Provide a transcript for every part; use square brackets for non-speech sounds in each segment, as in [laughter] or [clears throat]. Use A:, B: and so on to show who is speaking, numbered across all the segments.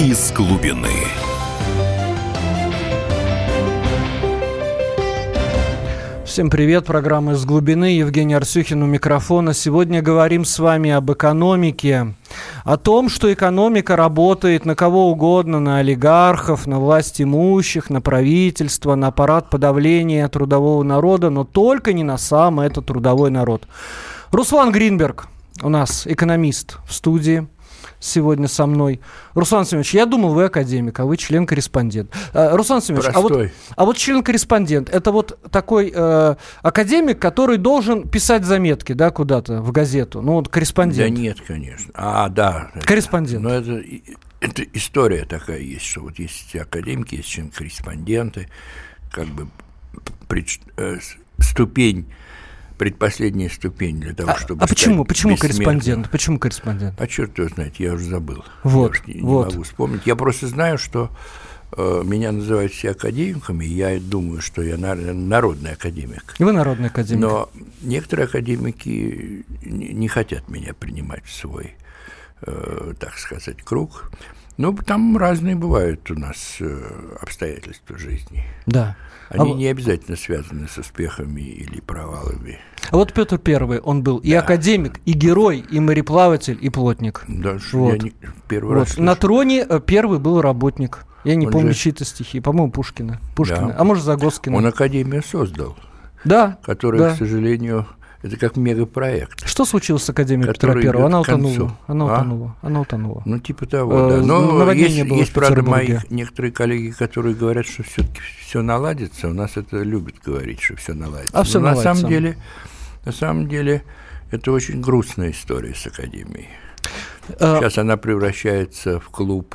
A: из глубины.
B: Всем привет, программа «Из глубины». Евгений Арсюхин у микрофона. Сегодня говорим с вами об экономике. О том, что экономика работает на кого угодно, на олигархов, на власть имущих, на правительство, на аппарат подавления трудового народа, но только не на сам этот трудовой народ. Руслан Гринберг у нас экономист в студии сегодня со мной. Руслан Семенович, я думал, вы академик, а вы член-корреспондент. Э, Руслан Семенович, а вот, а вот член-корреспондент, это вот такой э, академик, который должен писать заметки, да, куда-то в газету, ну, вот корреспондент.
C: Да нет, конечно. А, да.
B: Корреспондент.
C: Но это, это история такая есть, что вот есть академики, есть член-корреспонденты, как бы пред, э, ступень предпоследняя ступень для того,
B: а,
C: чтобы.
B: А почему? Почему корреспондент? Почему корреспондент?
C: А черт его знает, я уже забыл.
B: Вот.
C: Я не,
B: вот.
C: не могу вспомнить. Я просто знаю, что э, меня называют все академиками, я думаю, что я народный академик.
B: И вы народный академик.
C: Но некоторые академики не, не хотят меня принимать в свой, э, так сказать, круг. Ну, там разные бывают у нас э, обстоятельства жизни.
B: Да.
C: Они а... не обязательно связаны с успехами или провалами.
B: А вот Петр Первый, он был да. и академик, и герой, и мореплаватель, и плотник.
C: Да, вот. я не, первый
B: вот.
C: раз
B: На троне э, первый был работник. Я не
C: Он
B: помню
C: же...
B: чьи-то стихи, по-моему, Пушкина. Пушкина.
C: Да.
B: А может, Загоскина.
C: Он Академию создал.
B: Да.
C: Который,
B: да.
C: к сожалению, это как мегапроект.
B: Что случилось с Академией Петра Первого? Она утонула. Она
C: а?
B: утонула. Она утонула.
C: Ну, типа того, да. Но есть, есть правда, мои некоторые коллеги, которые говорят, что все-таки все наладится. У нас это любят говорить, что все наладится.
B: А все
C: Но
B: наладится.
C: на самом деле, на самом деле, это очень грустная история с Академией. Сейчас она превращается в клуб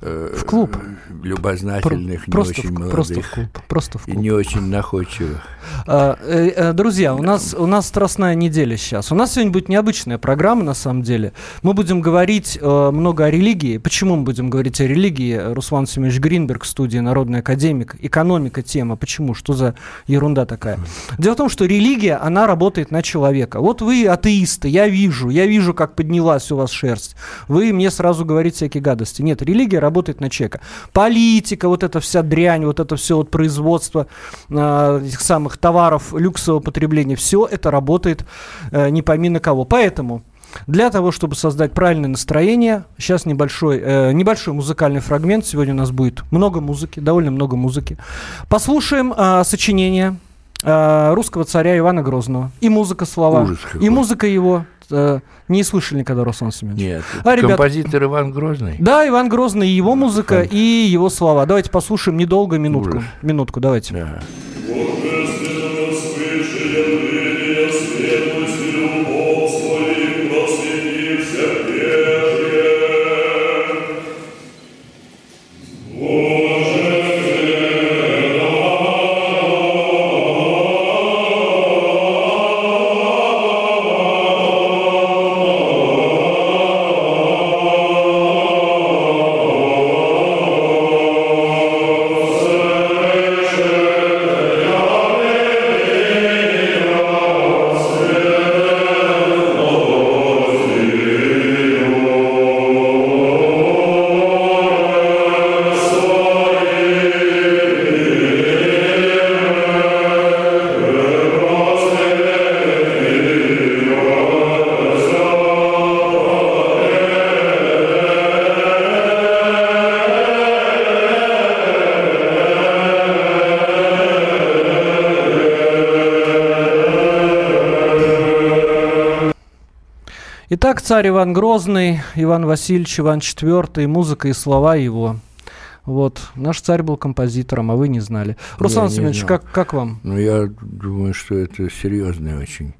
B: в клуб.
C: Любознательных,
B: Про, просто
C: не очень
B: в,
C: молодых.
B: Просто в клуб. Просто в клуб.
C: И не очень находчивых.
B: А, э, э, друзья, у нас, у нас страстная неделя сейчас. У нас сегодня будет необычная программа, на самом деле. Мы будем говорить э, много о религии. Почему мы будем говорить о религии? Руслан Семенович Гринберг в студии «Народный академик». Экономика тема. Почему? Что за ерунда такая? Дело в том, что религия, она работает на человека. Вот вы атеисты, я вижу, я вижу, как поднялась у вас шерсть. Вы мне сразу говорите всякие гадости. Нет, религия работает на человека. Политика, вот эта вся дрянь, вот это все вот производство э, этих самых товаров люксового потребления, все это работает э, не пойми на кого. Поэтому для того, чтобы создать правильное настроение, сейчас небольшой, э, небольшой музыкальный фрагмент. Сегодня у нас будет много музыки, довольно много музыки. Послушаем э, сочинение э, русского царя Ивана Грозного. И музыка слова.
C: Ужас
B: и музыка его. Э, не слышали никогда Руслан Семенович?
C: Нет.
B: А, ребят,
C: композитор Иван Грозный?
B: Да, Иван Грозный, его музыка и его слова. Давайте послушаем недолго, минутку.
C: Ужас.
B: Минутку, давайте.
C: Да.
B: Итак, царь Иван Грозный, Иван Васильевич, Иван IV, музыка и слова его. Вот. Наш царь был композитором, а вы не знали. Руслан
C: не
B: Семенович, как, как вам?
C: Ну, я думаю, что это серьезное очень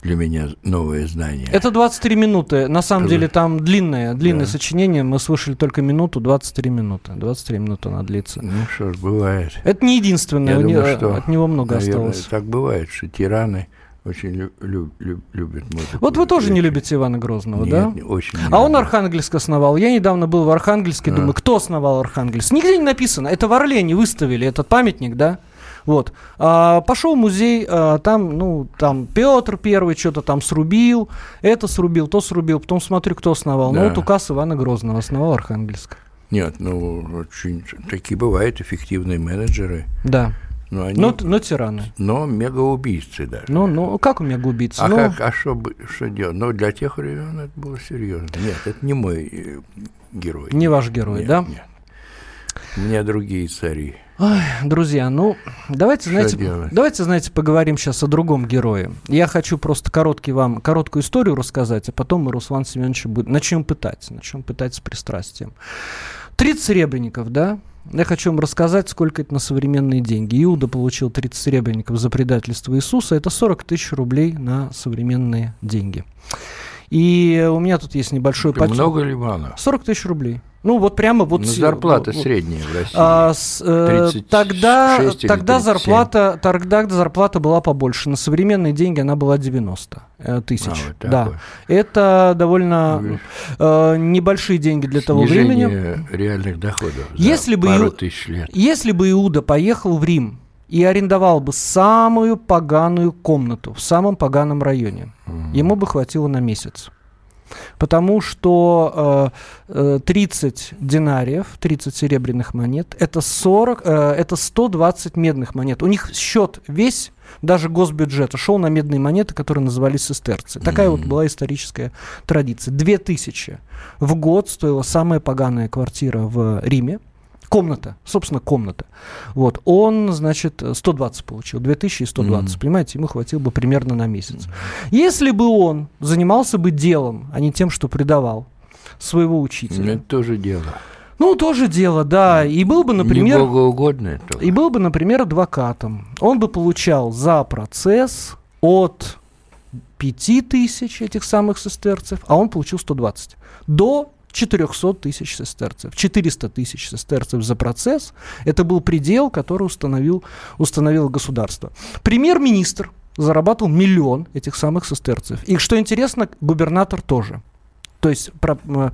C: для меня новое знание.
B: Это 23 минуты. На самом
C: Скажи.
B: деле там длинное, длинное
C: Да.
B: сочинение. Мы слышали только минуту, 23 минуты. 23 минуты она длится.
C: Ну что ж, бывает.
B: Это не единственное,
C: Я
B: у не-
C: думаю, что,
B: от него много
C: наверное,
B: осталось.
C: Так бывает, что тираны очень лю- лю- лю- любят музыку.
B: Вот вы тоже не любите Ивана Грозного,
C: Нет,
B: да?
C: очень не
B: А он. Архангельск основал. Я недавно был в Архангельске,
C: А.
B: думаю, кто основал Архангельск? Нигде не написано. Это в Орлене выставили этот памятник, да? Вот. А, пошел в музей, а, там, ну, там Петр Первый что-то там срубил, это срубил, то срубил. Потом смотрю, кто основал. Ну,
C: Да.
B: вот указ Ивана Грозного основал Архангельск.
C: Нет, ну, очень, такие бывают эффективные менеджеры.
B: Да.
C: Но, они,
B: Но, но тираны.
C: но мегаубийцы даже.
B: Ну, ну, как у губиться?
C: а
B: ну,
C: как, а что, что делать? Ну, для тех времен это было серьезно. Нет, это не мой э, герой.
B: не ваш герой,
C: Нет,
B: да?
C: Нет. У меня другие цари.
B: Ой, друзья, ну, давайте,
C: Что
B: знаете,
C: делать?
B: давайте, знаете, поговорим сейчас о другом герое. Я хочу просто короткий вам, короткую историю рассказать, а потом мы Руслан Семеновича будем, начнем пытать, начнем пытать с пристрастием. 30 серебряников, да? Я хочу вам рассказать, сколько это на современные деньги. Иуда получил 30 серебряников за предательство Иисуса. Это 40 тысяч рублей на современные деньги. И у меня тут есть небольшой подсчет.
C: много ли мало?
B: 40 тысяч рублей. Ну, вот прямо вот...
C: Ну, зарплата
B: вот-
C: средняя в России.
B: а, с, э,
C: 36
B: тогда
C: или
B: тогда
C: 37.
B: зарплата тогда зарплата была побольше. На современные деньги она была 90 э, тысяч.
C: А, вот
B: да.
C: такое.
B: Это довольно
C: Ну,
B: э, небольшие деньги для того времени.
C: Снижение реальных доходов
B: Если бы
C: пару тысяч лет.
B: Если бы Иуда поехал в Рим и арендовал бы самую поганую комнату в самом поганом районе, ему бы хватило на месяц. Потому что э, э, 30 динариев, 30 серебряных монет, это, 40, э, это 120 медных монет. У них счет весь, даже госбюджета, шел на медные монеты, которые назывались сестерцы. Такая вот была историческая традиция. 2000 в год стоила самая поганая квартира в Риме. Комната, собственно, комната. Вот, он, значит, 120 получил, 2000 и 120,
C: Мгм.
B: понимаете, ему хватило бы примерно на месяц. Если бы он занимался бы делом, а не тем, что предавал своего
C: Ну,
B: учителя,
C: Это тоже дело.
B: ну, тоже дело, да, и был бы, например...
C: Не богоугодно это.
B: И был бы, например, адвокатом. Он бы получал за процесс от 5 тысяч этих самых сестерцев, а он получил 120, до 400 тысяч сестерцев. 400 тысяч сестерцев за процесс – это был предел, который установил, установило государство. Премьер-министр зарабатывал миллион этих самых сестерцев. И, что интересно, губернатор тоже. То есть про- э,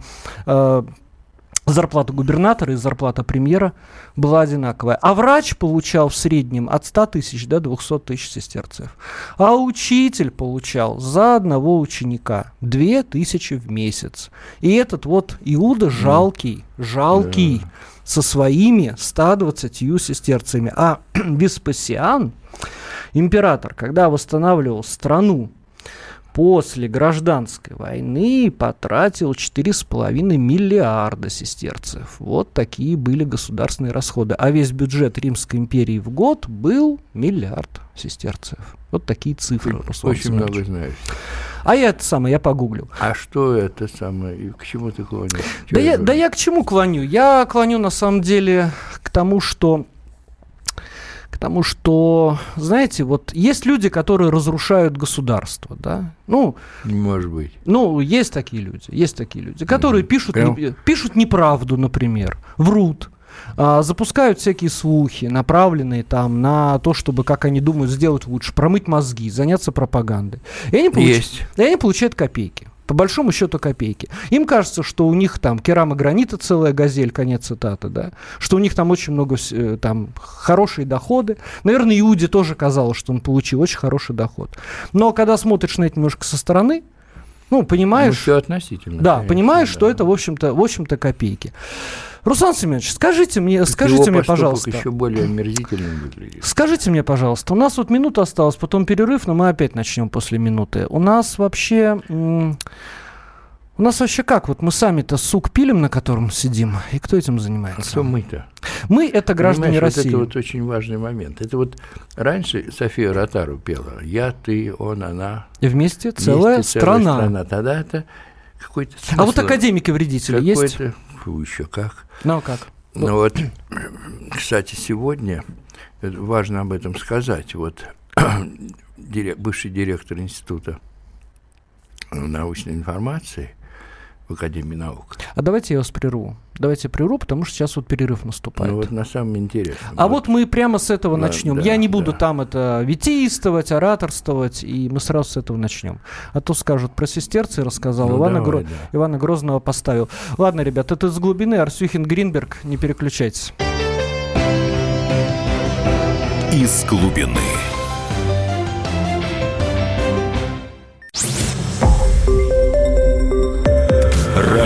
B: э, зарплата губернатора и зарплата премьера была одинаковая. А врач получал в среднем от 100 тысяч до 200 тысяч сестерцев. А учитель получал за одного ученика 2 тысячи в месяц. И этот вот Иуда жалкий, жалкий, со своими 120 сестерцами. А [clears throat] Веспасиан, император, когда восстанавливал страну после гражданской войны потратил 4,5 миллиарда сестерцев. Вот такие были государственные расходы. А весь бюджет Римской империи в год был миллиард сестерцев. Вот такие цифры. Руслан
C: Очень много знаешь.
B: А я это самое, я погуглил.
C: А что это самое? И к чему ты клонишь?
B: Да я, да я к чему клоню? Я клоню на самом деле к тому, что к тому, что, знаете, вот есть люди, которые разрушают государство, да? Ну,
C: может быть.
B: ну, есть такие люди, есть такие люди, которые
C: Мгм.
B: пишут,
C: Прям?
B: не- пишут неправду, например, врут, а, запускают всякие слухи, направленные там на то, чтобы, как они думают, сделать лучше, промыть мозги, заняться пропагандой. И они, получ-
C: Есть.
B: и они получают копейки. По большому счету копейки. Им кажется, что у них там керамогранита целая газель, конец цитаты, да, что у них там очень много, э, там, хорошие доходы. Наверное, Иуде тоже казалось, что он получил очень хороший доход. Но когда смотришь на это немножко со стороны, ну, понимаешь,
C: все относительно.
B: да,
C: конечно,
B: понимаешь,
C: да.
B: что это, в общем-то, в общем-то, копейки. Руслан Семенович, скажите мне,
C: Так
B: скажите мне, пожалуйста,
C: еще более омерзительным выглядит.
B: скажите мне, пожалуйста, у нас вот минута осталась, потом перерыв, но мы опять начнем после минуты. У нас вообще, у нас вообще как? Вот мы сами-то сук пилим, на котором сидим, и кто этим
C: А
B: занимается?
C: кто мы-то?
B: Мы это граждане
C: Понимаешь,
B: России.
C: Вот это вот очень важный момент. Это вот раньше София Ротару пела «Я, ты, он, она».
B: И вместе целая
C: вместе
B: страна.
C: Тогда это какой-то
B: А вот
C: смысл,
B: академики-вредители есть?
C: Фу, еще как.
B: Ну а как?
C: Ну вот, кстати, сегодня важно об этом сказать. Вот [coughs] бывший директор Института научной информации в Академии наук.
B: А давайте я вас прерву. Давайте прерву, потому что сейчас вот перерыв наступает.
C: Ну вот на самом интересном.
B: А вот мы прямо с этого
C: Да,
B: начнем.
C: да,
B: Я не буду
C: да.
B: там это витийствовать, ораторствовать, и мы сразу с этого начнем. А то скажут про сестерцы рассказал,
C: Ну,
B: Ивана,
C: давай,
B: Гро-
C: да.
B: Ивана Грозного поставил. Ладно, ребят, это с глубины Арсюхин Гринберг, не переключайтесь.
A: из глубины.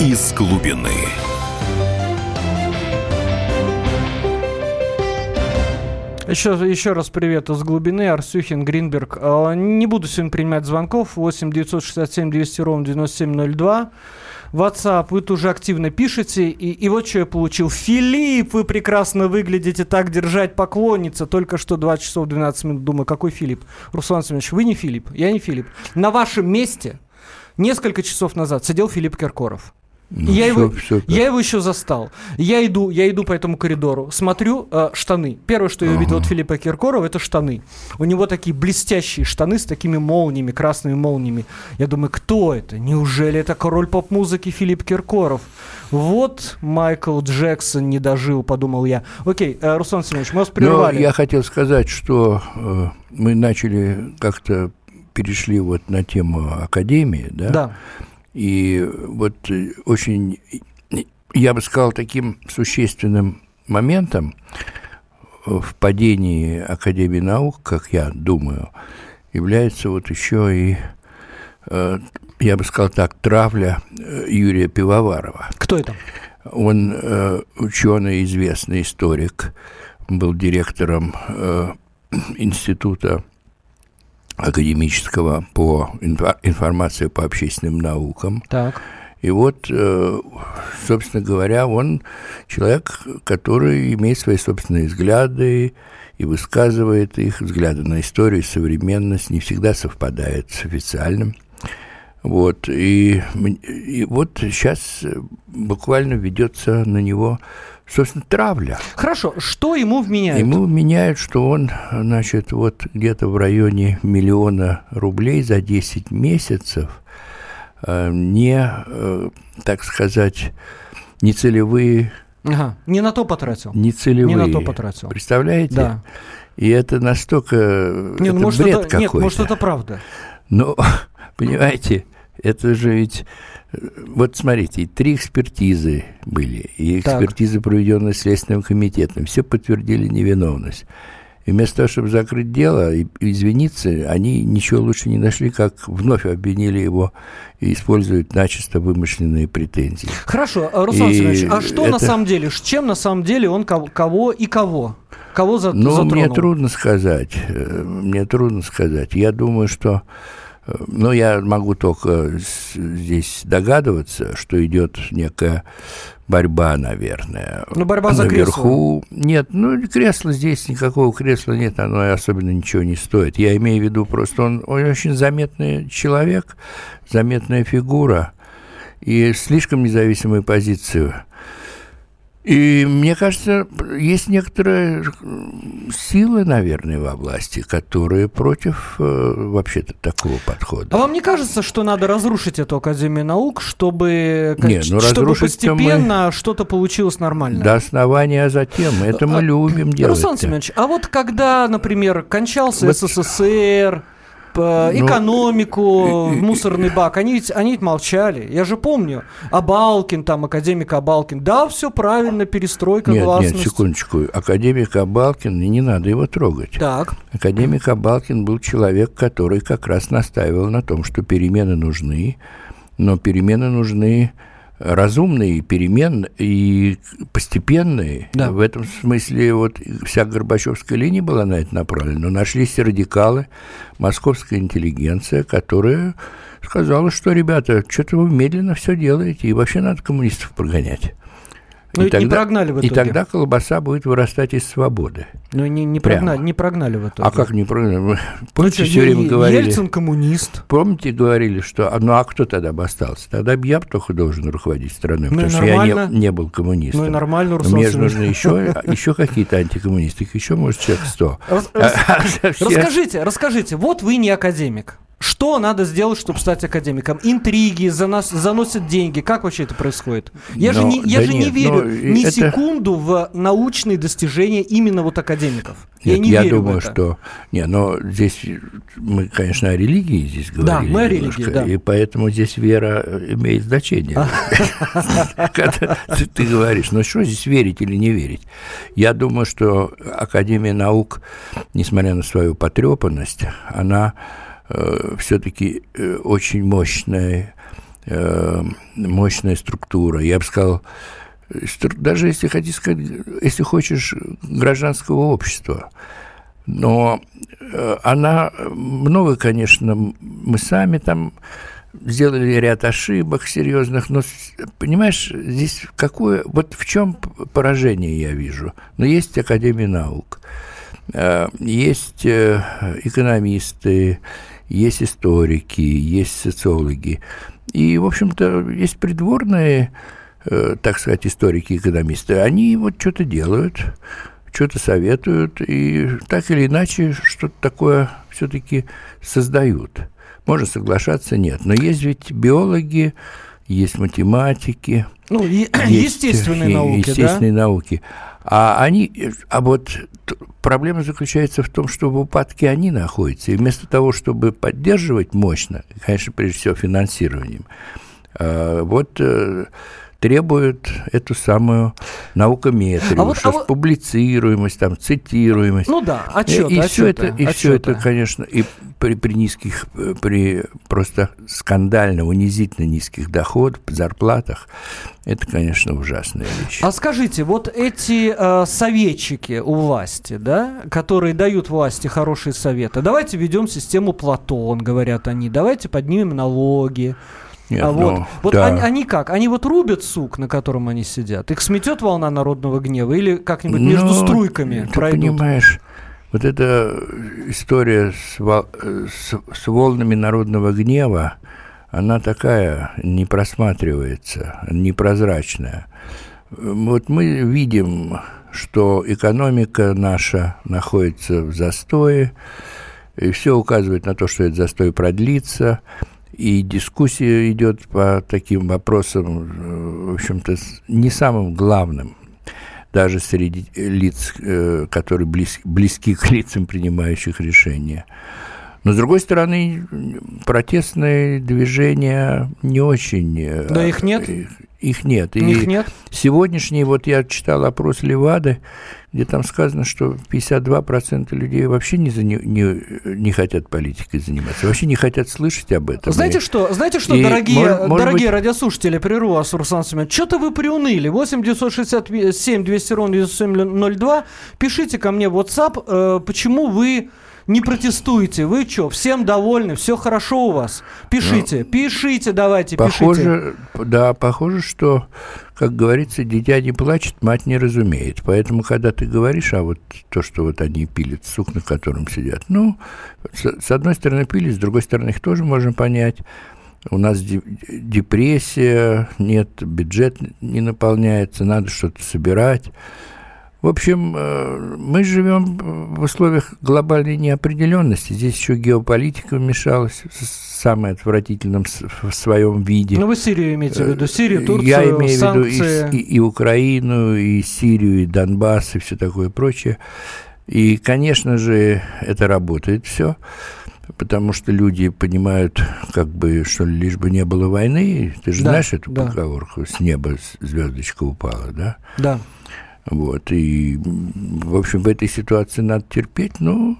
A: Из глубины.
B: Еще, еще раз привет из глубины. Арсюхин, Гринберг. А, Не буду сегодня принимать звонков. 8 967 200 ровно 9702. WhatsApp, вы тоже активно пишете. И, и вот что я получил. Филипп, вы прекрасно выглядите так держать поклонница. Только что 2 часов 12 минут. Думаю, какой Филипп? Руслан Семенович, вы не Филипп, я не Филипп. На вашем месте несколько часов назад сидел Филипп Киркоров.
C: Ну,
B: я, его,
C: супер, супер.
B: я его еще застал. Я иду, я иду по этому коридору, смотрю э, штаны. Первое, что я увидел от Филиппа Киркорова, это штаны. У него такие блестящие штаны с такими молниями, красными молниями. Я думаю, кто это? Неужели это король поп-музыки Филипп Киркоров? Вот Майкл Джексон не дожил, подумал я. Окей, э, Руслан Семенович, мы вас
C: Но
B: прервали.
C: я хотел сказать, что э, мы начали как-то перешли вот на тему академии, да?
B: Да.
C: И вот э, очень, я бы сказал, таким существенным моментом в падении Академии наук, как я думаю, является вот еще и, э, я бы сказал так, травля э, Юрия Пивоварова.
B: Кто это?
C: Он ученый, известный историк, был директором института академического по информации по общественным наукам.
B: Так.
C: И вот, э, собственно говоря, он человек, который имеет свои собственные взгляды и высказывает их, взгляды на историю, современность, не всегда совпадает с официальным. Вот, и, и вот сейчас буквально ведется на него, собственно, травля.
B: Хорошо, что ему вменяют?
C: Ему меняют, что он, значит, вот где-то в районе миллиона рублей за 10 месяцев э, не, э, так сказать, не целевые,
B: Ага, не на то потратил.
C: не целевые.
B: Не на то потратил.
C: Представляете?
B: Да.
C: И это настолько
B: Не, ну,
C: это
B: может,
C: бред
B: это,
C: какой-то.
B: нет, может, это правда.
C: Ну, [laughs] понимаете, это же ведь... Вот смотрите, три экспертизы были, и
B: Так.
C: экспертизы, проведенные Следственным комитетом, все подтвердили невиновность. И вместо того, чтобы закрыть дело и извиниться, они ничего лучше не нашли, как вновь обвинили его и используют начисто вымышленные претензии.
B: Хорошо, а, Руслан Семенович, а что на
C: это-
B: самом деле, с чем на самом деле он кого, и кого? Кого за,
C: Ну,
B: затронул?
C: мне трудно сказать. э, Мне трудно сказать. Я думаю, что... Ну, я могу только здесь догадываться, что идет некая борьба, наверное.
B: Ну, борьба за
C: Наверху. Нет, ну, кресла здесь, никакого кресла нет, оно особенно ничего не стоит. Я имею в виду просто, он, он очень заметный человек, заметная фигура и слишком независимую позицию. И мне кажется, есть некоторые м, силы, наверное, во власти, которые против э, вообще-то такого подхода.
B: А вам не кажется, что надо разрушить эту Академию наук, чтобы, как-
C: Не, ну,
B: чтобы
C: разрушить-то мы-
B: постепенно что-то получилось нормально?
C: До основания, а затем. Это мы
B: А,
C: любим делать.
B: Руслан Семенович, а вот когда, например, кончался
C: Вот-
B: СССР, экономику,
C: и- и-
B: в мусорный бак, они ведь, они ведь молчали. Я же помню. Абалкин, там, академик Абалкин. Да, все правильно, перестройка,
C: Нет,
B: гласность.
C: нет, секундочку. Академик Абалкин, не надо его трогать.
B: Так,
C: Академик Абалкин был человек, который как раз настаивал на том, что перемены нужны, но перемены нужны разумные перемен и постепенные.
B: Да.
C: В этом смысле вот вся Горбачевская линия была на это направлена. Но нашлись радикалы, московская интеллигенция, которая сказала, что, ребята, что-то вы медленно все делаете, и вообще надо коммунистов прогонять.
B: Ну, и не прогнали в
C: И
B: итоге.
C: тогда колбаса будет вырастать из свободы.
B: ну не, не,
C: Прямо.
B: прогнали, не прогнали в итоге.
C: А как не прогнали?
B: Ну,
C: Помните,
B: чё,
C: все время
B: Е-
C: говорили...
B: Ельцин коммунист.
C: Помните, говорили, что а, ну а кто тогда бы остался? Тогда бы я только должен руководить страной,
B: Ну и
C: потому что я не, не был коммунистом.
B: Ну и нормально,
C: Но
B: Руслан
C: Мне же нужны еще, [laughs] еще какие-то антикоммунисты, еще, может, человек сто. [laughs] А- а [laughs]
B: Расскажите, расскажите, вот вы не академик. Что надо сделать, чтобы стать академиком? Интриги, занос, заносят деньги. Как вообще это происходит? Я
C: Но,
B: же не, я
C: да
B: же
C: нет,
B: не верю
C: но
B: ни
C: это-
B: секунду в научные достижения именно вот академиков. я
C: Нет,
B: не
C: я
B: верю в
C: думаю,
B: это.
C: что... Не, но здесь мы, конечно, о религии здесь
B: Да,
C: говорили
B: мы о
C: немножко,
B: религии, да.
C: И поэтому здесь вера э, имеет значение. [laughs] Когда ты- ты говоришь, ну что здесь верить или не верить? Я думаю, что Академия наук, несмотря на свою потрепанность, она все-таки очень мощная, э, мощная структура. Я бы сказал, даже если хотите сказать, если хочешь, гражданского общества. Но э, она много, конечно, мы сами там сделали ряд ошибок серьезных, но, понимаешь, здесь какое, вот в чем поражение я вижу? Но есть Академия наук, э, есть э, экономисты, есть историки, есть социологи. И, в общем-то, есть придворные, э, так сказать, историки, экономисты. Они вот что-то делают, что-то советуют, и так или иначе что-то такое все-таки создают. Можно соглашаться, нет. Но есть ведь биологи, есть математики,
B: Ну, и-
C: есть,
B: естественные науки,
C: естественные науки. А они, а вот проблема заключается в том, что в упадке они находятся. И вместо того, чтобы поддерживать мощно, конечно, прежде всего финансированием, э, вот требуют эту самую наукометрию,
B: А вот- а
C: что ж,
B: вот-
C: публицируемость, там, цитируемость.
B: Ну да, отчеты,
C: и все
B: отчеты,
C: это, и все это, конечно, и при, при низких, э, при просто скандально, унизительно низких доходах, зарплатах, это, конечно, ужасная вещь.
B: А скажите, вот эти э, советчики у власти, да, которые дают власти хорошие советы, давайте введем систему Платон, говорят они, давайте поднимем налоги.
C: Нет,
B: а вот,
C: ну,
B: вот
C: да.
B: они, они как? Они вот рубят сук, на котором они сидят? Их сметет волна народного гнева или как-нибудь между
C: Ну,
B: струйками
C: ты
B: пройдут?
C: понимаешь, вот эта история с, с- с волнами народного гнева, она такая, не просматривается, непрозрачная. Вот мы видим, что экономика наша находится в застое, и все указывает на то, что этот застой продлится, и дискуссия идет по таким вопросам, э, в общем-то, не самым главным, даже среди лиц, э, которые близ- близки к лицам, принимающих решения. Но, с другой стороны, протестные движения не очень... э,
B: Да их нет?
C: Их, их нет. И
B: Их нет?
C: сегодняшний, вот я читал опрос Левады, где там сказано, что 52% людей вообще не, зане- не, не хотят политикой заниматься, вообще не хотят слышать об этом.
B: Знаете
C: И-
B: что, знаете что,
C: и,
B: дорогие,
C: может- может
B: дорогие
C: быть-
B: радиослушатели, прерву вас, Руслан Семенович, что-то вы приуныли. 8 967 200 ровно 9702. Пишите ко мне в WhatsApp, э, почему вы не протестуете. Вы что, всем довольны, все хорошо у вас? Пишите, пишите, давайте, пишите.
C: Ну, Похоже, да, похоже, что, как говорится, дитя не плачет, мать не разумеет. Поэтому, когда ты говоришь, а вот то, что вот они пилят сук, на котором сидят, ну, с, с одной стороны пили, с другой стороны их тоже можно понять. У нас де- депрессия, нет, бюджет не наполняется, надо что-то собирать. В общем, э, мы живем в условиях глобальной неопределенности. Здесь еще геополитика вмешалась в самом отвратительном в своем виде.
B: Ну, вы Сирию имеете в виду, Сирию, Турцию,
C: Э, Я имею в виду и,
B: санкции.
C: и- и Украину, и Сирию, и Донбасс, и все такое прочее. И, конечно же, это работает все, потому что люди понимают, как бы, что лишь бы не было войны. Ты же
B: Да,
C: знаешь эту
B: да.
C: поговорку «с неба звездочка упала», да?
B: Да.
C: Вот, и, в общем, в этой ситуации надо терпеть, но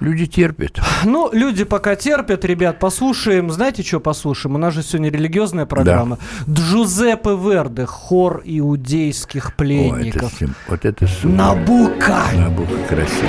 C: люди терпят.
B: Ну, люди пока терпят, ребят, послушаем. Знаете, что послушаем? У нас же сегодня религиозная программа. Джузеппе Верде, хор иудейских
C: О, это,
B: пленников.
C: вот это.
B: Набука!
C: Набука красиво.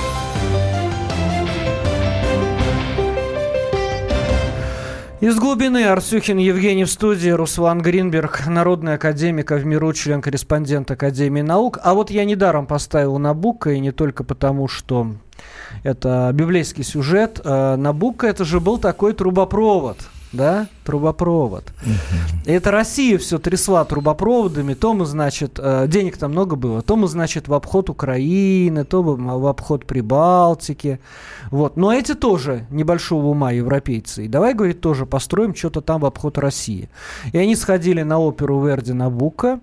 B: Из глубины Арсюхин Евгений в студии, Руслан Гринберг, народный академик, а в миру член-корреспондент Академии наук. А вот я недаром поставил Набука, и не только потому, что это библейский сюжет. А Набука это же был такой трубопровод – да, трубопровод. Угу. И это Россия все трясла трубопроводами, то мы, значит, э, денег там много было, то мы, значит, в обход Украины, то в обход Прибалтики. Вот. Но эти тоже небольшого ума европейцы. И давай, говорит, тоже построим что-то там в обход России. И они сходили на оперу Верди Набука,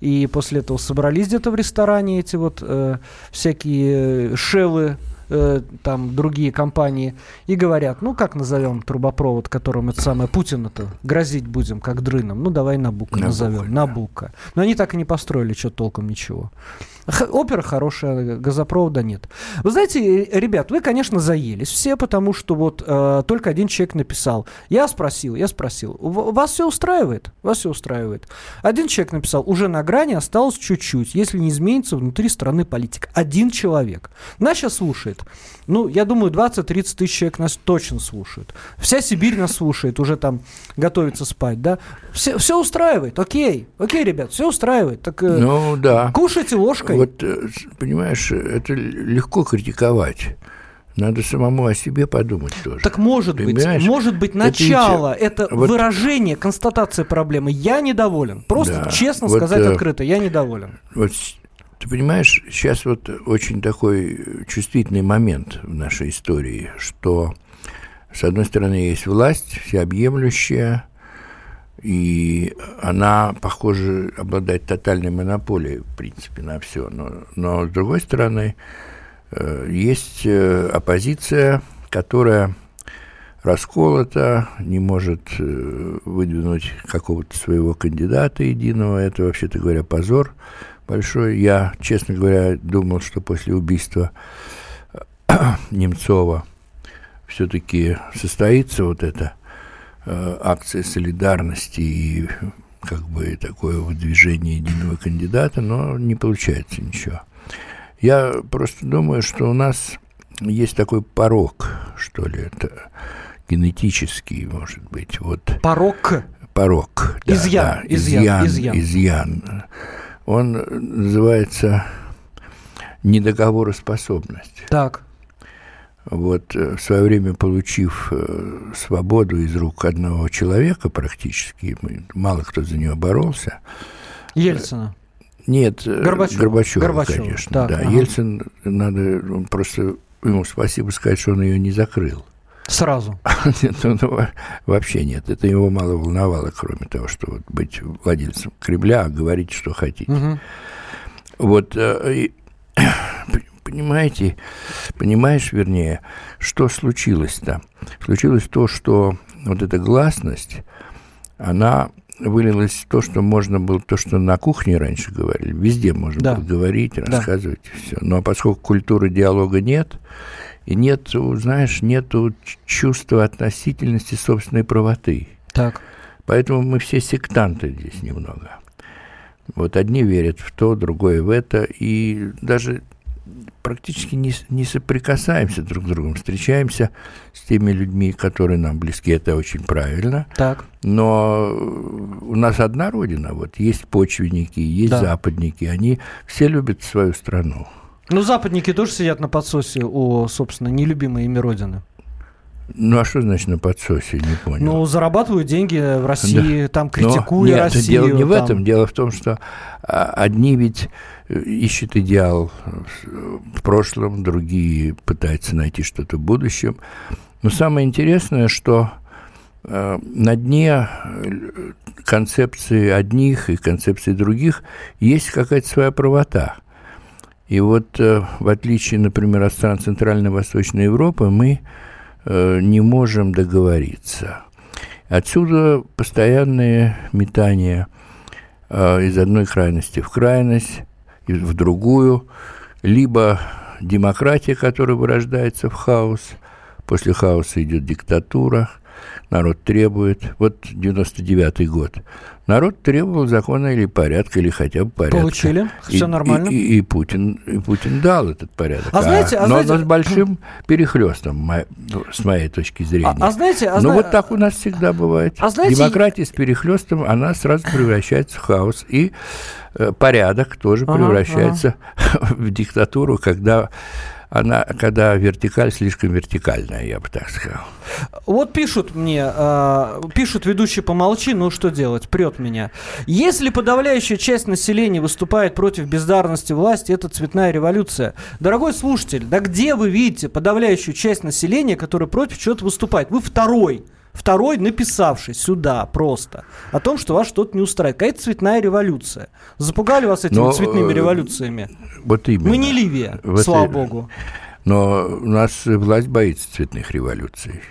B: и после этого собрались где-то в ресторане эти вот э, всякие шелы э, там другие компании и говорят, ну как назовем трубопровод, которым это самое Путин-то грозить будем, как дрыном, ну давай Набука, Набука назовем, да. Набука. Но они так и не построили что толком ничего. Опера хорошая, газопровода нет. Вы знаете, ребят, вы, конечно, заелись все, потому что вот э, только один человек написал. Я спросил, я спросил, вас все устраивает? Вас все устраивает. Один человек написал, уже на грани осталось чуть-чуть, если не изменится внутри страны политика. Один человек. Нас сейчас слушает. Ну, я думаю, 20-30 тысяч человек нас точно слушают. Вся Сибирь нас слушает, уже там готовится спать, да? Все, все устраивает, окей, окей, ребят, все устраивает. Так, э,
C: ну, да.
B: Кушайте ложкой.
C: Вот, э, понимаешь, это легко критиковать. Надо самому о себе подумать тоже.
B: Так может Понимаешь? быть, может быть начало, это, это вот, выражение, констатация проблемы. Я недоволен. Просто да, честно вот, сказать э, открыто, я недоволен.
C: Вот ты понимаешь, сейчас вот очень такой чувствительный момент в нашей истории, что с одной стороны есть власть всеобъемлющая, и она, похоже, обладает тотальной монополией, в принципе, на все. Но, но с другой стороны, э, есть э, оппозиция, которая расколота, не может э, выдвинуть какого-то своего кандидата единого. Это, вообще-то говоря, позор большой. Я, честно говоря, думал, что после убийства [clears throat] Немцова все-таки состоится вот эта э, акция солидарности и как бы такое выдвижение единого кандидата, но не получается ничего. Я просто думаю, что у нас есть такой порог, что ли, это генетический, может быть. Вот.
B: Порог?
C: Порог.
B: Да, изъян, да, изъян, изъян.
C: изъян он называется недоговороспособность.
B: Так.
C: Вот э, в свое время получив э, свободу из рук одного человека практически, мало кто за нее боролся.
B: Ельцина.
C: Нет,
B: Горбачев,
C: Горбачева, Горбачев, конечно. Так, да, ага. Ельцин, надо просто ему спасибо сказать, что он ее не закрыл.
B: Сразу? [laughs]
C: Нет, ну, ну, вообще нет. Это его мало волновало, кроме того, что вот быть владельцем Кремля, а говорить, что хотите. Угу. Вот, э, [coughs] понимаете, понимаешь, вернее, что случилось-то? Случилось то, что вот эта гласность, она вылилась в то, что можно было, то, что на кухне раньше говорили, везде можно да. было говорить, рассказывать, да. все. Но поскольку культуры диалога нет, и нет, знаешь, нету чувства относительности собственной правоты.
B: Так.
C: Поэтому мы все сектанты здесь немного. Вот одни верят в то, другое в это, и даже практически не, не соприкасаемся друг с другом, встречаемся с теми людьми, которые нам близки, это очень правильно.
B: Так.
C: Но у нас одна родина, вот есть почвенники, есть да. западники, они все любят свою страну.
B: Ну, западники тоже сидят на подсосе у, собственно, нелюбимой ими родины.
C: Ну, а что значит на подсосе, не понял.
B: Ну, зарабатывают деньги в России, да. там критикуя
C: нет,
B: Россию.
C: Дело не
B: там...
C: в этом, дело в том, что а, одни ведь э, ищут идеал в прошлом, другие пытаются найти что-то в будущем. Но самое интересное, что э, на дне концепции одних и концепции других есть какая-то своя правота. И вот в отличие, например, от стран Центральной и Восточной Европы, мы не можем договориться. Отсюда постоянные метания из одной крайности в крайность, в другую, либо демократия, которая вырождается в хаос, после хаоса идет диктатура, народ требует. Вот 99-й год. Народ требовал закона или порядка, или хотя бы порядка.
B: Получили, и, все нормально.
C: И, и, и, Путин, и Путин дал этот порядок.
B: А, а знаете, а,
C: но,
B: знаете...
C: но с большим перехлестом, с моей точки зрения.
B: А, а знаете, а
C: ну
B: зна...
C: вот так у нас всегда бывает.
B: А знаете...
C: Демократия с перехлестом, она сразу превращается в хаос. И э, порядок тоже ага, превращается ага. [laughs] в диктатуру, когда она, когда вертикаль слишком вертикальная, я бы так сказал.
B: Вот пишут мне, э, пишут ведущий помолчи, ну что делать, прет меня. Если подавляющая часть населения выступает против бездарности власти, это цветная революция. Дорогой слушатель, да где вы видите подавляющую часть населения, которая против чего-то выступает? Вы второй. Второй, написавший сюда просто о том, что вас что-то не устраивает. Какая-то цветная революция. Запугали вас этими Но, цветными э, революциями?
C: Вот именно.
B: Мы не Ливия, вот слава и... богу.
C: Но у нас власть боится цветных революций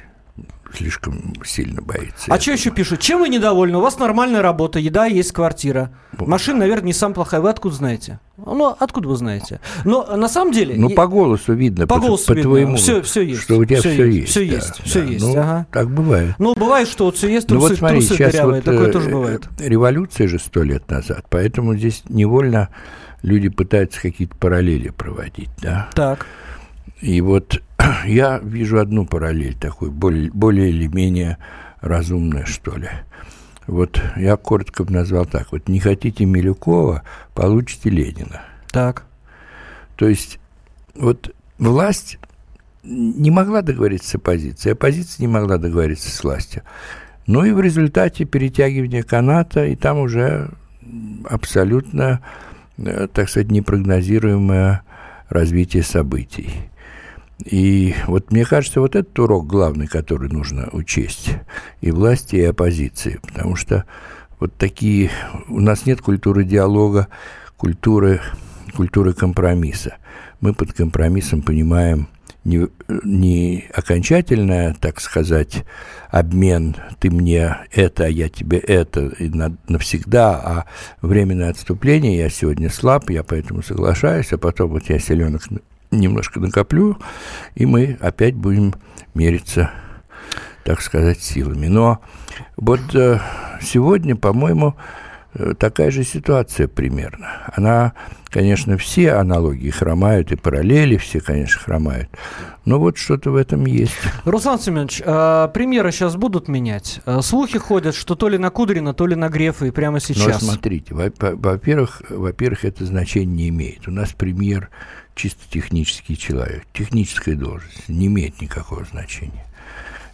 C: слишком сильно боится.
B: А что еще пишут? Чем вы недовольны? У вас нормальная работа, еда, есть квартира. Машина, наверное, не сам плохая. Вы откуда знаете? Ну, откуда вы знаете? Но на самом деле...
C: Ну, по голосу видно.
B: По, по голосу
C: по
B: видно.
C: Твоему,
B: все, все есть.
C: Что у тебя все,
B: все
C: есть.
B: Все есть,
C: да,
B: все
C: да.
B: есть.
C: Ну,
B: ага.
C: Так бывает.
B: Ну, бывает, что вот все есть, трусы,
C: ну, вот смотри,
B: трусы
C: сейчас
B: дырявые.
C: Вот,
B: Такое тоже э, бывает.
C: Революция же сто лет назад. Поэтому здесь невольно люди пытаются какие-то параллели проводить, да?
B: Так.
C: И вот [clears throat] я вижу одну параллель такую, более, более или менее разумная, что ли. Вот я коротко бы назвал так. Вот не хотите Милюкова, получите Ленина.
B: Так.
C: То есть вот власть не могла договориться с оппозицией, оппозиция не могла договориться с властью. Ну и в результате перетягивания каната, и там уже абсолютно, э, так сказать, непрогнозируемое развитие событий. И вот мне кажется, вот этот урок главный, который нужно учесть и власти, и оппозиции, потому что вот такие... У нас нет культуры диалога, культуры, культуры компромисса. Мы под компромиссом понимаем не, не окончательное, так сказать, обмен «ты мне это, а я тебе это» и на, навсегда, а временное отступление «я сегодня слаб, я поэтому соглашаюсь, а потом вот я селенок немножко накоплю, и мы опять будем мериться, так сказать, силами. Но вот э, сегодня, по-моему, э, такая же ситуация примерно. Она, конечно, все аналогии хромают, и параллели все, конечно, хромают. Но вот что-то в этом есть.
B: Руслан Семенович, а премьеры сейчас будут менять? Слухи ходят, что то ли на Кудрина, то ли на Грефа, и прямо сейчас.
C: Но смотрите, во-первых, во-первых, это значение не имеет. У нас премьер чисто технический человек. Техническая должность не имеет никакого значения.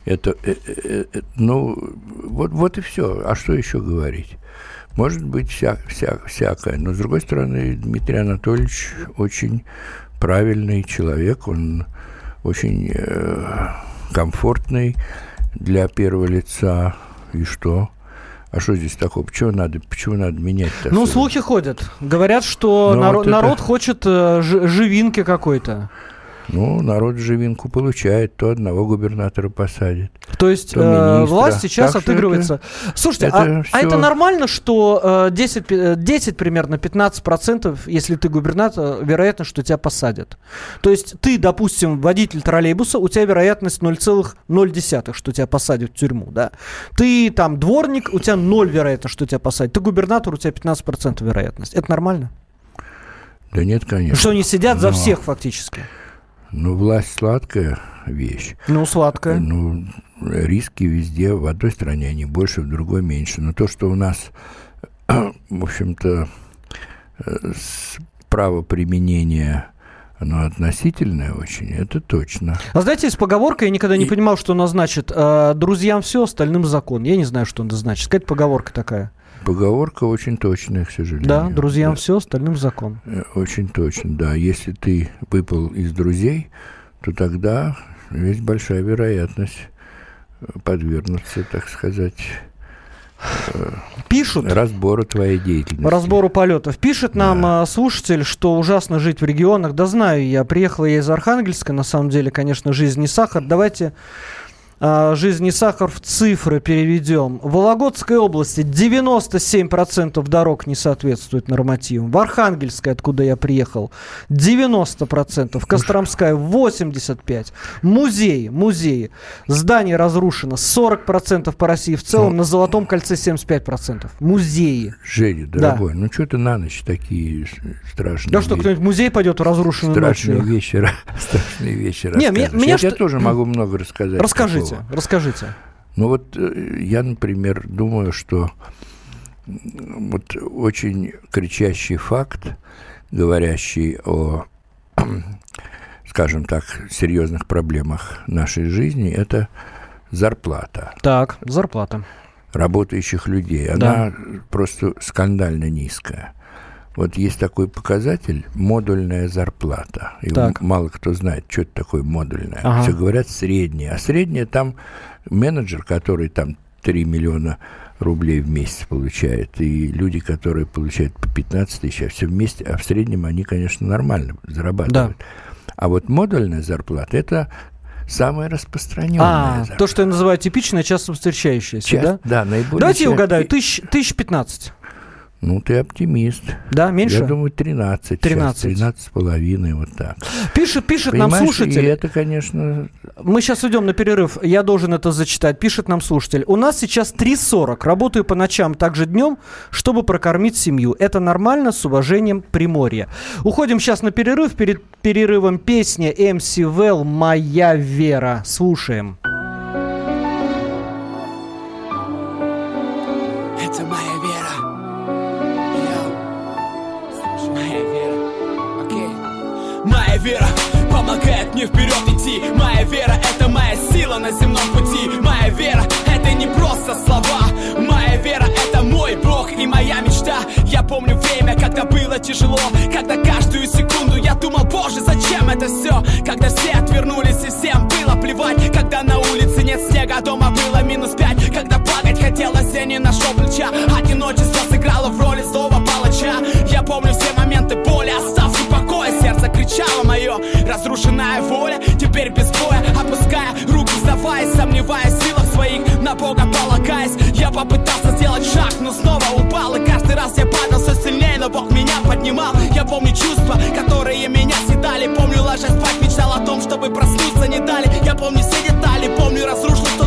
C: Это, э, э, э, ну, вот, вот и все. А что еще говорить? Может быть, вся, вся, всякое. Но, с другой стороны, Дмитрий Анатольевич очень правильный человек. Он очень э, комфортный для первого лица. И что? А что здесь такого? Почему надо, почему надо менять?
B: Ну, слухи ходят. Говорят, что ну, народ, вот это... народ хочет э, живинки какой-то.
C: Ну, народ живинку получает, то одного губернатора посадит.
B: То есть э, власть сейчас так отыгрывается. Это, Слушайте, это а, все... а это нормально, что э, 10, 10 э, примерно 15 процентов, если ты губернатор, вероятно, что тебя посадят. То есть ты, допустим, водитель троллейбуса, у тебя вероятность 0,0, что тебя посадят в тюрьму, да? Ты там дворник, у тебя 0 вероятность, что тебя посадят. Ты губернатор, у тебя 15 процентов вероятность. Это нормально?
C: Да нет, конечно.
B: Что они сидят Но... за всех фактически.
C: Ну, власть сладкая вещь.
B: Ну, сладкая.
C: Ну, риски везде. В одной стране они больше, в другой меньше. Но то, что у нас, в общем-то, э, право применения оно относительное очень, это точно.
B: А знаете, есть поговорка, я никогда не И... понимал, что она значит. Э, Друзьям все, остальным закон. Я не знаю, что она значит. Какая-то поговорка такая.
C: Поговорка очень точная, к сожалению.
B: Да, друзьям да. все, остальным закон.
C: Э, очень точно, да. Если ты выпал из друзей, то тогда есть большая вероятность подвергнуться, так сказать,
B: Пишут.
C: Разбору твоей деятельности.
B: Разбору полетов. Пишет нам да. слушатель, что ужасно жить в регионах. Да знаю я, приехала я из Архангельска, на самом деле, конечно, жизнь не сахар. Давайте жизнь не сахар в цифры переведем. В Вологодской области 97% дорог не соответствует нормативам. В Архангельской, откуда я приехал, 90%. Костромская 85%. Музеи, музеи. Здание разрушено 40% по России в целом. Ну, на Золотом кольце 75%. Музеи.
C: Женя, дорогой, да. ну что ты на ночь такие страшные
B: Да что, кто-нибудь в музей пойдет в разрушенную
C: страшные ночью? Вещи, [laughs] страшные вещи Не, меня, меня я, что... я тоже могу много рассказать.
B: Расскажите. Расскажите, расскажите.
C: Ну вот э, я, например, думаю, что вот очень кричащий факт, говорящий о, скажем так, серьезных проблемах нашей жизни, это зарплата.
B: Так, зарплата.
C: Работающих людей. Она да. просто скандально низкая. Вот есть такой показатель модульная зарплата. Его так. мало кто знает, что это такое модульная. Ага. Все говорят средняя. А средняя там менеджер, который там 3 миллиона рублей в месяц получает, и люди, которые получают по 15 тысяч, а все вместе, а в среднем они, конечно, нормально зарабатывают. Да. А вот модульная зарплата – это самая распространенная. А, зарплата.
B: то, что я называю типичная, часто встречающаяся, Част, да?
C: Да, наиболее
B: Давайте я угадаю, тысяч, тысяч пятнадцать.
C: Ну, ты оптимист.
B: Да, меньше?
C: Я думаю, 13. 13. 13 с половиной, вот так.
B: Пишет, пишет нам слушатель. И
C: это, конечно...
B: Мы сейчас уйдем на перерыв, я должен это зачитать. Пишет нам слушатель. У нас сейчас 3.40. Работаю по ночам, также днем, чтобы прокормить семью. Это нормально, с уважением, Приморье. Уходим сейчас на перерыв. Перед перерывом песня MC Well «Моя вера». Слушаем.
D: Вперед идти. Моя вера это моя сила на земном пути. Моя вера это не просто слова. Моя вера это мой Бог и моя мечта. Я помню время, когда было тяжело Когда каждую секунду я думал, боже, зачем это все Когда все отвернулись и всем было плевать. Когда на улице нет снега, а дома было минус пять. Когда плакать хотелось, я не нашел плеча Одиночество сыграло в роли злого палача. Я помню все моменты боли, Сердце кричало мое, разрушенная воля Теперь без боя, опуская руки, сдаваясь Сомневаясь в своих, на Бога полагаясь. Я попытался сделать шаг, но снова упал. И каждый раз я падал все сильнее, но Бог меня поднимал. Я помню чувства, которые меня съедали. Помню, ложась спать, мечтал о том, чтобы проснуться не дали. Я помню все детали, помню разрушил, что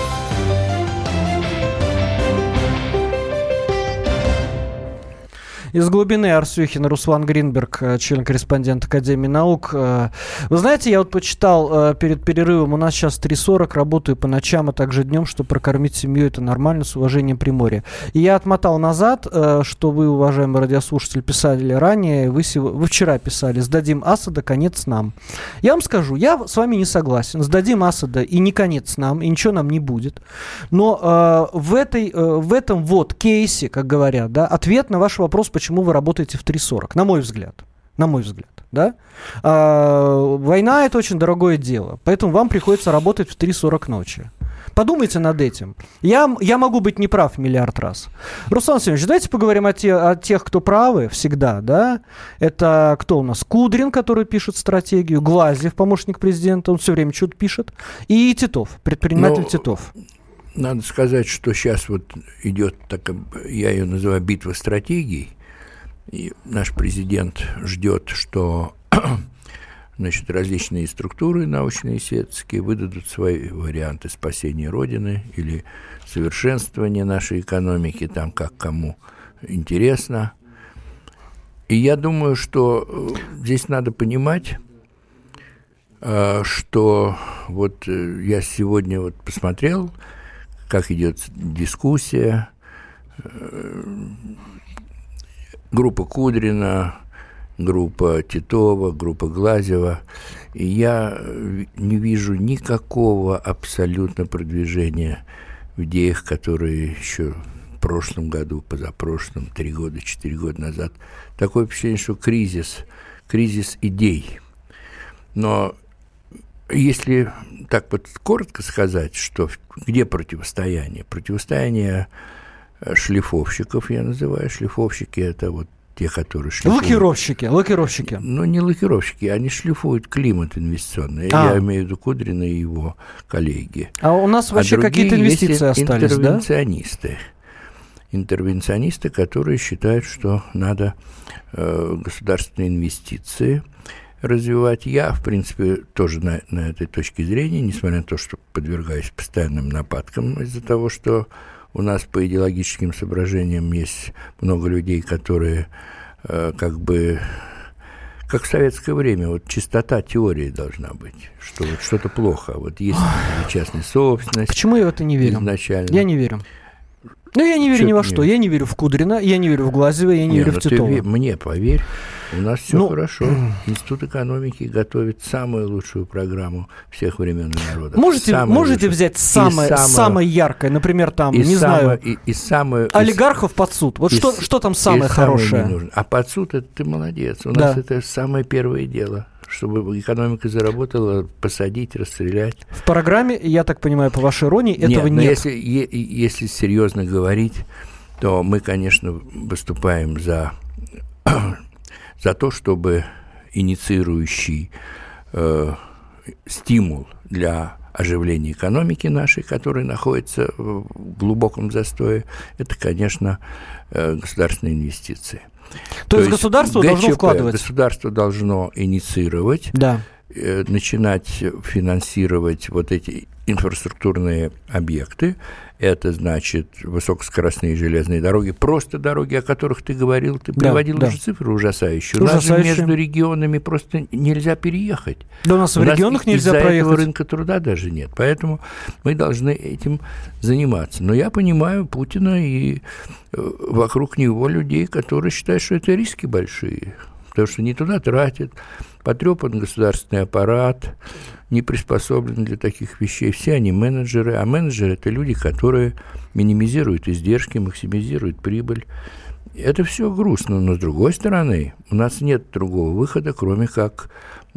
B: Из глубины Арсюхин, Руслан Гринберг, э, член-корреспондент Академии наук. Э, вы знаете, я вот почитал э, перед перерывом, у нас сейчас 3.40, работаю по ночам, а также днем, чтобы прокормить семью, это нормально, с уважением Приморья. И я отмотал назад, что вы, уважаемый радиослушатель, писали ранее, вы, вы вчера писали, сдадим Асада, конец нам. Я вам скажу, я с вами не согласен, сдадим Асада и не конец нам, и ничего нам не будет. Но э, в, этой, э, в этом вот кейсе, как говорят, да, ответ на ваш вопрос, почему вы работаете в 3.40, на мой взгляд. На мой взгляд. Да? А, война это очень дорогое дело, поэтому вам приходится работать в 3.40 ночи. Подумайте над этим. Я, я могу быть неправ миллиард раз. Руслан Семенович, давайте поговорим о, те, о тех, кто правы всегда, да? Это кто у нас? Кудрин, который пишет стратегию, Глазев, помощник президента, он все время что-то пишет, и Титов, предприниматель Но... Титов.
C: Надо сказать, что сейчас вот идет, так, я ее называю битва стратегий, И наш президент ждет, что [clears throat] значит, различные структуры научные и исследовательские выдадут свои варианты спасения Родины или совершенствования нашей экономики, там как кому интересно. И я думаю, что э, здесь надо понимать, э, что вот э, я сегодня вот посмотрел, как идет дискуссия, группа Кудрина, группа Титова, группа Глазева. И я не вижу никакого абсолютно продвижения в идеях, которые еще в прошлом году, позапрошлом, три года, четыре года назад. Такое впечатление, что кризис, кризис идей. Но если так вот коротко сказать, что где противостояние? Противостояние э, шлифовщиков, я называю шлифовщики, это вот те, которые шлифуют.
B: Лакировщики, лакировщики.
C: Ну, не лакировщики, они шлифуют климат инвестиционный. А. Я имею в виду Кудрина и его коллеги.
B: А у нас вообще а какие-то инвестиции остались,
C: интервенционисты. да? Интервенционисты, которые считают, что надо э, государственные инвестиции развивать. Я, в принципе, тоже на, на этой точке зрения, несмотря на то, что подвергаюсь постоянным нападкам из-за того, что у нас по идеологическим соображениям есть много людей, которые э, как бы как в советское время, вот чистота теории должна быть, что вот что-то плохо, вот есть частная собственность.
B: Почему я в это не верю? Изначально. Я не верю. Ну, я не верю Чё ни во что. Я не верю в Кудрина, я не верю в Глазева, я не, не верю в ну Титова. Ты,
C: мне поверь, у нас все ну, хорошо. [clears throat] Институт экономики готовит самую лучшую программу всех времен и народов.
B: Можете, можете взять самое, самое, самое яркое, например, там, не самое, знаю,
C: и, и самое,
B: олигархов и, под суд. Вот и, что, что там самое хорошее? Самое
C: а под суд это ты молодец. У да. нас это самое первое дело чтобы экономика заработала, посадить, расстрелять.
B: В программе, я так понимаю, по вашей иронии, этого нет. нет.
C: Если, если серьезно говорить, то мы, конечно, выступаем за, [clears throat] за то, чтобы инициирующий э, стимул для оживления экономики нашей, которая находится в глубоком застое, это, конечно, э, государственные инвестиции.
B: То, То есть государство ГЧП, должно вкладывать?
C: Государство должно инициировать,
B: да.
C: э, начинать финансировать вот эти инфраструктурные объекты, это значит высокоскоростные железные дороги, просто дороги, о которых ты говорил, ты да, приводил да. уже цифры ужасающие. ужасающие. У нас между регионами просто нельзя переехать.
B: Да у нас в регионах нас нельзя проехать.
C: Этого рынка труда даже нет. Поэтому мы должны этим заниматься. Но я понимаю Путина и э, вокруг него людей, которые считают, что это риски большие. Потому что не туда тратят, потрепан государственный аппарат, не приспособлен для таких вещей. Все они менеджеры, а менеджеры – это люди, которые минимизируют издержки, максимизируют прибыль. Это все грустно, но с другой стороны, у нас нет другого выхода, кроме как,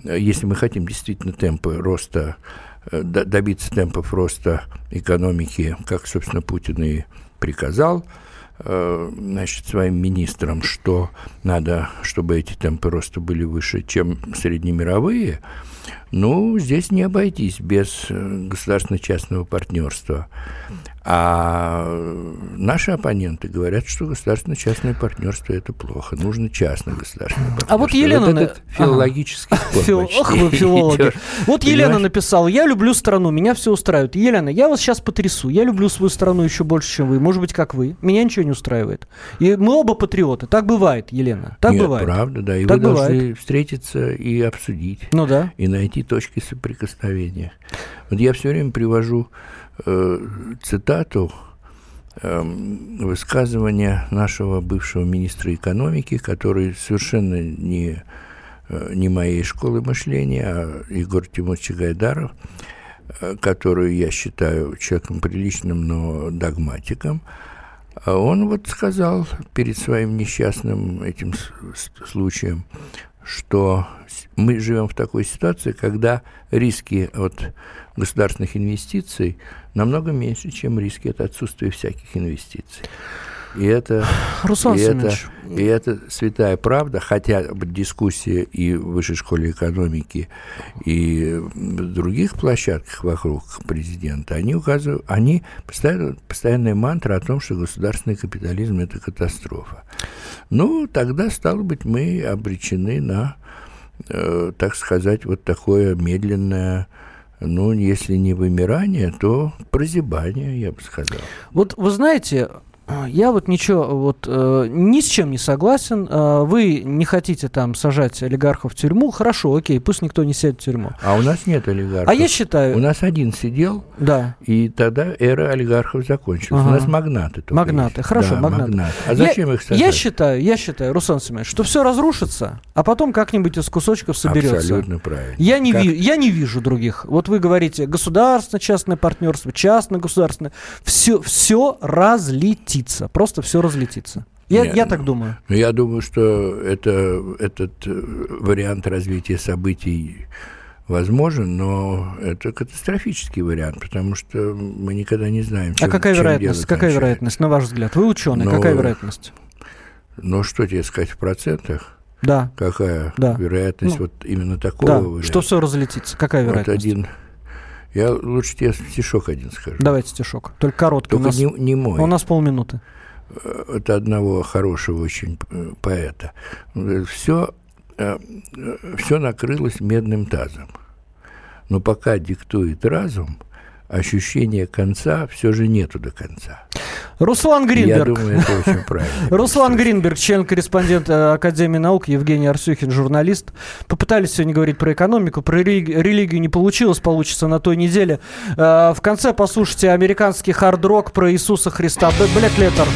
C: если мы хотим действительно темпы роста, э, добиться темпов роста экономики, как, собственно, Путин и приказал – значит, своим министрам, что надо, чтобы эти темпы роста были выше, чем среднемировые, ну, здесь не обойтись без э, государственно-частного партнерства. А наши оппоненты говорят, что государственно-частное партнерство – это плохо. Нужно частное государственное партнерство.
B: А вот Елена... Вот
C: этот филологический спор [laughs]
B: Ох, вы филологи. Вот Елена написала, я люблю страну, меня все устраивает. Елена, я вас сейчас потрясу. Я люблю свою страну еще больше, чем вы. Может быть, как вы. Меня ничего не устраивает. И мы оба патриоты. Так бывает, Елена. Так
C: Нет,
B: бывает.
C: правда, да. И так вы бывает. должны встретиться и обсудить.
B: Ну да.
C: И найти точки соприкосновения. Вот я все время привожу э, цитату э, высказывания нашего бывшего министра экономики, который совершенно не, э, не моей школы мышления, а Егор Тимович Гайдаров, э, которую я считаю человеком приличным, но догматиком, а он вот сказал перед своим несчастным этим случаем, что мы живем в такой ситуации, когда риски от государственных инвестиций намного меньше, чем риски от отсутствия всяких инвестиций. И это,
B: Руслан
C: и это, и это святая правда, хотя дискуссия и в Высшей школе экономики, и в других площадках вокруг президента, они указывают, они постоянно, постоянная мантра о том, что государственный капитализм – это катастрофа. Ну, тогда, стало быть, мы обречены на, э, так сказать, вот такое медленное ну, если не вымирание, то прозябание, я бы сказал.
B: Вот вы знаете, я вот ничего, вот э, ни с чем не согласен. Э, вы не хотите там сажать олигархов в тюрьму. Хорошо, окей, пусть никто не сядет в тюрьму.
C: А у нас нет олигархов.
B: А я считаю...
C: У нас один сидел,
B: да.
C: и тогда эра олигархов закончилась.
B: Ага.
C: У нас магнаты только
B: Магнаты,
C: есть.
B: хорошо,
C: да,
B: магнаты.
C: А зачем
B: я,
C: их сажать?
B: Я считаю, я считаю, Руслан Семенович, что все разрушится, а потом как-нибудь из кусочков соберется.
C: Абсолютно правильно.
B: Я не,
C: Как-
B: ви- я не вижу других. Вот вы говорите государственно-частное партнерство, частно-государственное. Все, все разлетится. Просто все разлетится. Я,
C: Не,
B: я
C: ну,
B: так думаю.
C: Но я думаю, что это, этот э, вариант развития событий возможен, но это катастрофический вариант, потому что мы никогда не знаем, чем,
B: а какая
C: чем
B: вероятность?
C: дело
B: Какая вероятность, на ваш взгляд? Вы ученый,
C: Ну,
B: какая вероятность?
C: Ну, что тебе сказать в процентах?
B: Да.
C: Какая
B: Да.
C: вероятность
B: Ну,
C: вот именно такого
B: Да,
C: варианта?
B: что все разлетится. Какая
C: Вот
B: вероятность?
C: один... Я лучше тебе стишок один скажу.
B: Давайте стишок. Только короткий.
C: Только
B: у, нас,
C: не, не мой.
B: у нас полминуты.
C: Это одного хорошего очень э, поэта. Все, все накрылось медным тазом. Но пока диктует разум, ощущения конца все же нету до конца.
B: Руслан Гринберг.
C: Я думаю, это очень [laughs] правильно.
B: Руслан Гринберг, член-корреспондент э, Академии наук, Евгений Арсюхин, журналист. Попытались сегодня говорить про экономику, про религи- религию не получилось, получится на той неделе. Э, В конце послушайте американский хард-рок про Иисуса Христа. Блэк Леттер.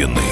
A: Глубины.